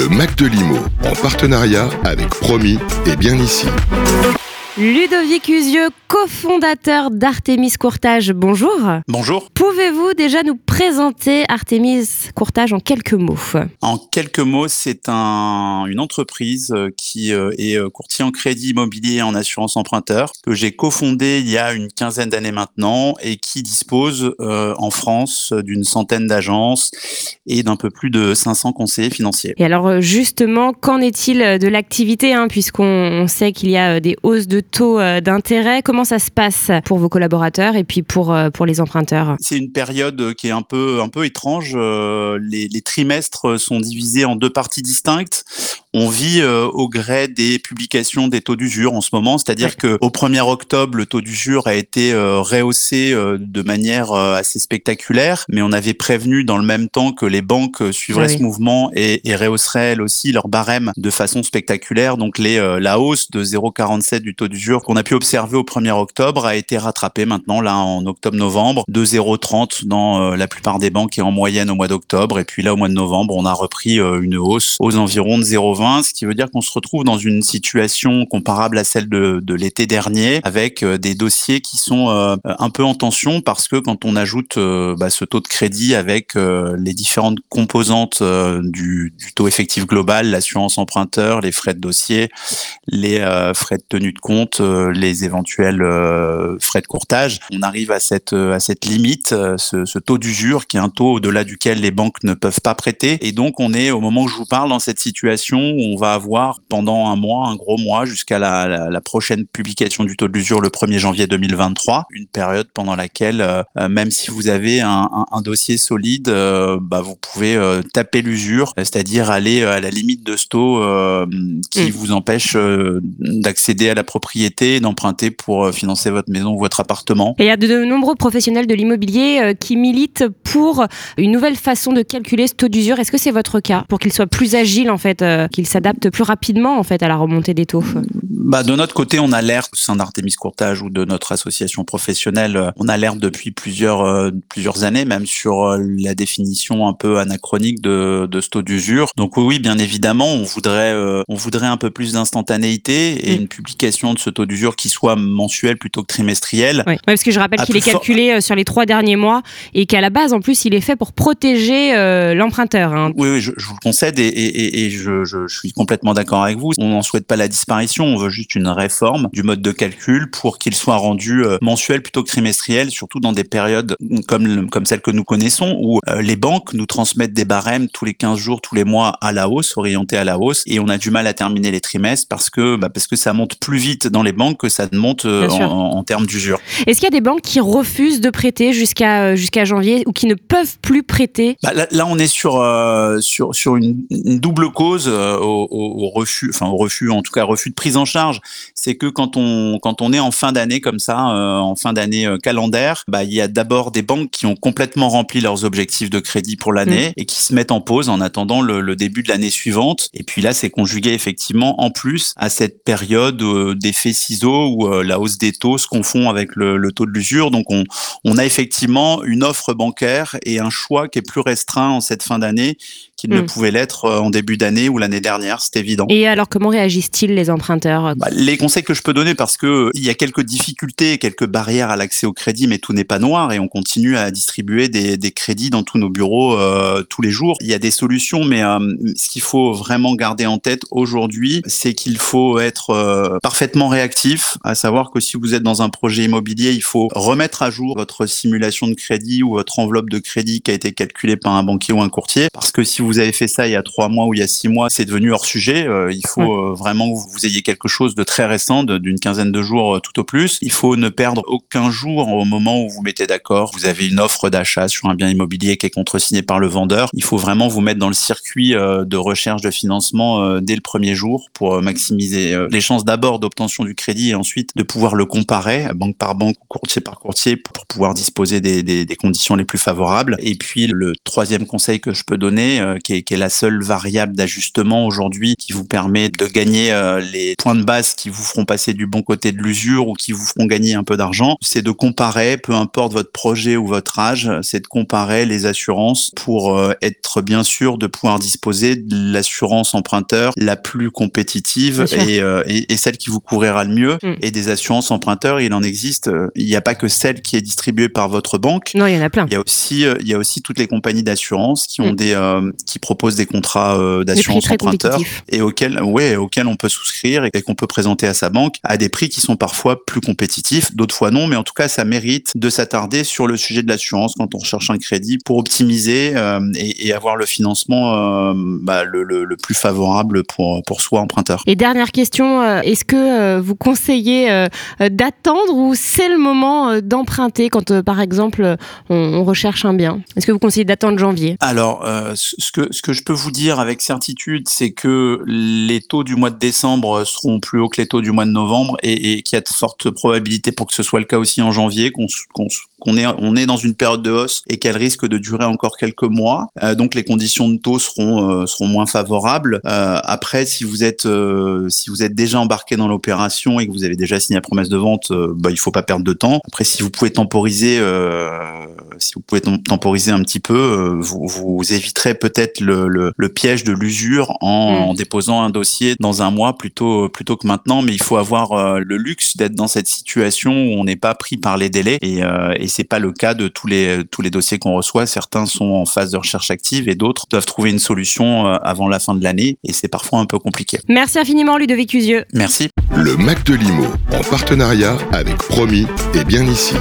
Le Mac de Limo, en partenariat avec Promis et bien ici. Ludovic Usieux, cofondateur d'Artemis Courtage, bonjour. Bonjour. Pouvez-vous déjà nous présenter Artemis Courtage en quelques mots? En quelques mots, c'est un, une entreprise euh, qui euh, est euh, courtier en crédit immobilier et en assurance emprunteur, que j'ai cofondé il y a une quinzaine d'années maintenant et qui dispose en France d'une centaine d'agences et d'un peu plus de 500 conseillers financiers. Et alors justement, qu'en est-il de l'activité hein, Puisqu'on sait qu'il y a des hausses de taux euh, d'intérêt. Comment ça se passe pour vos collaborateurs et puis pour, euh, pour les emprunteurs? C'est une période qui est un peu, un peu étrange. Euh, les, les trimestres sont divisés en deux parties distinctes on vit au gré des publications des taux d'usure en ce moment, c'est-à-dire que au 1er octobre, le taux d'usure a été rehaussé de manière assez spectaculaire, mais on avait prévenu dans le même temps que les banques suivraient ce mouvement et, et, rehausseraient elles aussi leur barème de façon spectaculaire. Donc les, la hausse de 0,47 du taux d'usure qu'on a pu observer au 1er octobre a été rattrapé maintenant, là, en octobre-novembre, de 0,30 dans euh, la plupart des banques et en moyenne au mois d'octobre. Et puis là, au mois de novembre, on a repris euh, une hausse aux environs de 0,20, ce qui veut dire qu'on se retrouve dans une situation comparable à celle de, l'été dernier, avec euh, des dossiers qui sont un peu en tension parce que quand on ajoute bah, ce taux de crédit avec les différentes composantes du, taux effectif global, l'assurance emprunteur, les frais de dossier, les frais de tenue de compte, euh, les éventuels euh, frais de courtage. On arrive à cette euh, à cette limite, ce, ce taux d'usure qui est un taux au-delà duquel les banques ne peuvent pas prêter. Et donc on est au moment où je vous parle dans cette situation où on va avoir pendant un mois, un gros mois, jusqu'à la, la, prochaine publication du taux d'usure le 1er janvier 2023, une période pendant laquelle même si vous avez un, un, un dossier solide, bah, vous pouvez taper l'usure, c'est-à-dire aller à la limite de ce taux qui mmh. vous empêche d'accéder à la propriété d'emprunter pour euh, financer votre maison ou votre appartement. Et il y a de nombreux professionnels de l'immobilier euh, qui militent pour une nouvelle façon de calculer ce taux d'usure. Est-ce que c'est votre cas pour qu'il soit plus agile en fait, euh, qu'il s'adapte plus rapidement en fait à la remontée des taux? Bah, de notre côté, on alerte au sein d'Artemis Courtage ou de notre association professionnelle, on alerte depuis plusieurs plusieurs années même sur la définition un peu anachronique de, de ce taux d'usure. Donc oui, bien évidemment, on voudrait on voudrait un peu plus d'instantanéité et mm. une publication de ce taux d'usure qui soit mensuel plutôt que trimestriel. Oui, parce que je rappelle qu'il est calculé euh, sur les trois derniers mois et qu'à la base, en plus, il est fait pour protéger euh, l'emprunteur. Hein. Oui, oui je, je, vous le concède et, et, et je, je, je, suis complètement d'accord avec vous. On n'en souhaite pas la disparition, on veut juste une réforme du mode de calcul pour qu'il soit rendu euh, mensuel plutôt que trimestriel, surtout dans des périodes comme, comme celles que nous connaissons où les banques nous transmettent des barèmes tous les 15 jours, tous les mois à la hausse, orientés à la hausse, et on a du mal à terminer les trimestres parce que, bah, parce que ça monte plus vite dans les banques que ça monte euh, en, termes d'usure. Est-ce qu'il y a des banques qui refusent de prêter jusqu'à euh, jusqu'à janvier ou qui ne peuvent plus prêter? Bah, là, on est sur euh, sur sur une, double cause au, refus, enfin au refus, en tout cas refus de prise en charge. C'est que quand on quand on est en fin d'année comme ça, en fin d'année calendaire, bah il y a d'abord des banques qui ont complètement rempli leurs objectifs de crédit pour l'année mmh. et qui se mettent en pause en attendant le, le début de l'année suivante. Et puis là, c'est conjugué effectivement en plus à cette période des effet ciseau où euh, la hausse des taux se confond avec le, taux de l'usure. Donc on, on a effectivement une offre bancaire et un choix qui est plus restreint en cette fin d'année qu'il ne hmm. pouvait l'être euh, en début d'année ou l'année dernière, c'est évident. Et alors comment réagissent-ils les emprunteurs bah, Les conseils que je peux donner, parce que il y a quelques difficultés, quelques barrières à l'accès au crédit, mais tout n'est pas noir et on continue à distribuer des, des crédits dans tous nos bureaux euh, tous les jours. Il y a des solutions, mais ce qu'il faut vraiment garder en tête aujourd'hui, c'est qu'il faut être parfaitement réactif, à savoir que si vous êtes dans un projet immobilier, il faut remettre à jour votre simulation de crédit ou votre enveloppe de crédit qui a été calculée par un banquier ou un courtier. Parce que si vous avez fait ça il y a trois mois ou il y a six mois, c'est devenu hors sujet. Euh, il faut euh, vraiment que vous ayez quelque chose de très récent, d'une quinzaine de jours euh, tout au plus. Il faut ne perdre aucun jour au moment où vous mettez d'accord. Vous avez une offre d'achat sur un bien immobilier qui est contresigné par le vendeur. Il faut vraiment vous mettre dans le circuit de recherche de financement dès le premier jour pour maximiser les chances d'abord d'obtention du crédit et ensuite de pouvoir le comparer banque par banque, courtier par courtier pour pouvoir disposer des, conditions les plus favorables. Et puis le troisième conseil que je peux donner, euh, qui, est, qui, est, la seule variable d'ajustement aujourd'hui qui vous permet de gagner euh, les points de basse qui vous feront passer du bon côté de l'usure ou qui vous feront gagner un peu d'argent. C'est de comparer, peu importe votre projet ou votre âge, c'est de comparer les assurances pour euh, être bien sûr de pouvoir disposer de l'assurance emprunteur la plus compétitive et, euh, et, et, celle qui vous couvrira le mieux. Mm. Et des assurances emprunteurs, il en existe. Il n'y a pas que celle qui est distribuée par votre banque. Non, il y en a plein. Il y a aussi, il y a aussi toutes les compagnies d'assurance qui ont mm. des, qui proposent des contrats d'assurance emprunteur et auxquels, ouais, auxquels on peut souscrire et qu'on peut présenter à sa banque à des prix qui sont parfois plus compétitifs, d'autres fois non, mais en tout cas, ça mérite de s'attarder sur le sujet de l'assurance quand on recherche un crédit pour optimiser euh, et, et, avoir le financement euh, bah, le, le, le, plus favorable pour, pour soi emprunteur. Et dernière question, euh, est-ce que vous conseillez d'attendre ou c'est le moment d'emprunter quand, par exemple, on, on recherche un bien? Est-ce que vous conseillez d'attendre janvier? Alors, ce, que, ce que je peux vous dire avec certitude, c'est que les taux du mois de décembre seront plus hauts que les taux du mois de novembre et, et qu'il y a de fortes probabilités pour que ce soit le cas aussi en janvier, qu'on qu'on est on est dans une période de hausse et qu'elle risque de durer encore quelques mois. Euh, donc les conditions de taux seront euh, seront moins favorables. Euh, après, si vous êtes euh, si vous êtes déjà embarqué dans l'opération et que vous avez déjà signé la promesse de vente, euh, bah, il faut pas perdre de temps. Après, si vous pouvez temporiser, si vous pouvez temporiser un petit peu, vous, vous éviterez peut-être le, le, le, piège de l'usure en, mmh. en, déposant un dossier dans un mois plutôt plutôt que maintenant. Mais il faut avoir le luxe d'être dans cette situation où on n'est pas pris par les délais et, et c'est pas le cas de tous les tous les dossiers qu'on reçoit. Certains sont en phase de recherche active et d'autres doivent trouver une solution euh, avant la fin de l'année et c'est parfois un peu compliqué. Merci infiniment Ludovic Cusieux. Merci. Le Mac de Limo en partenariat avec Promis et bien ici.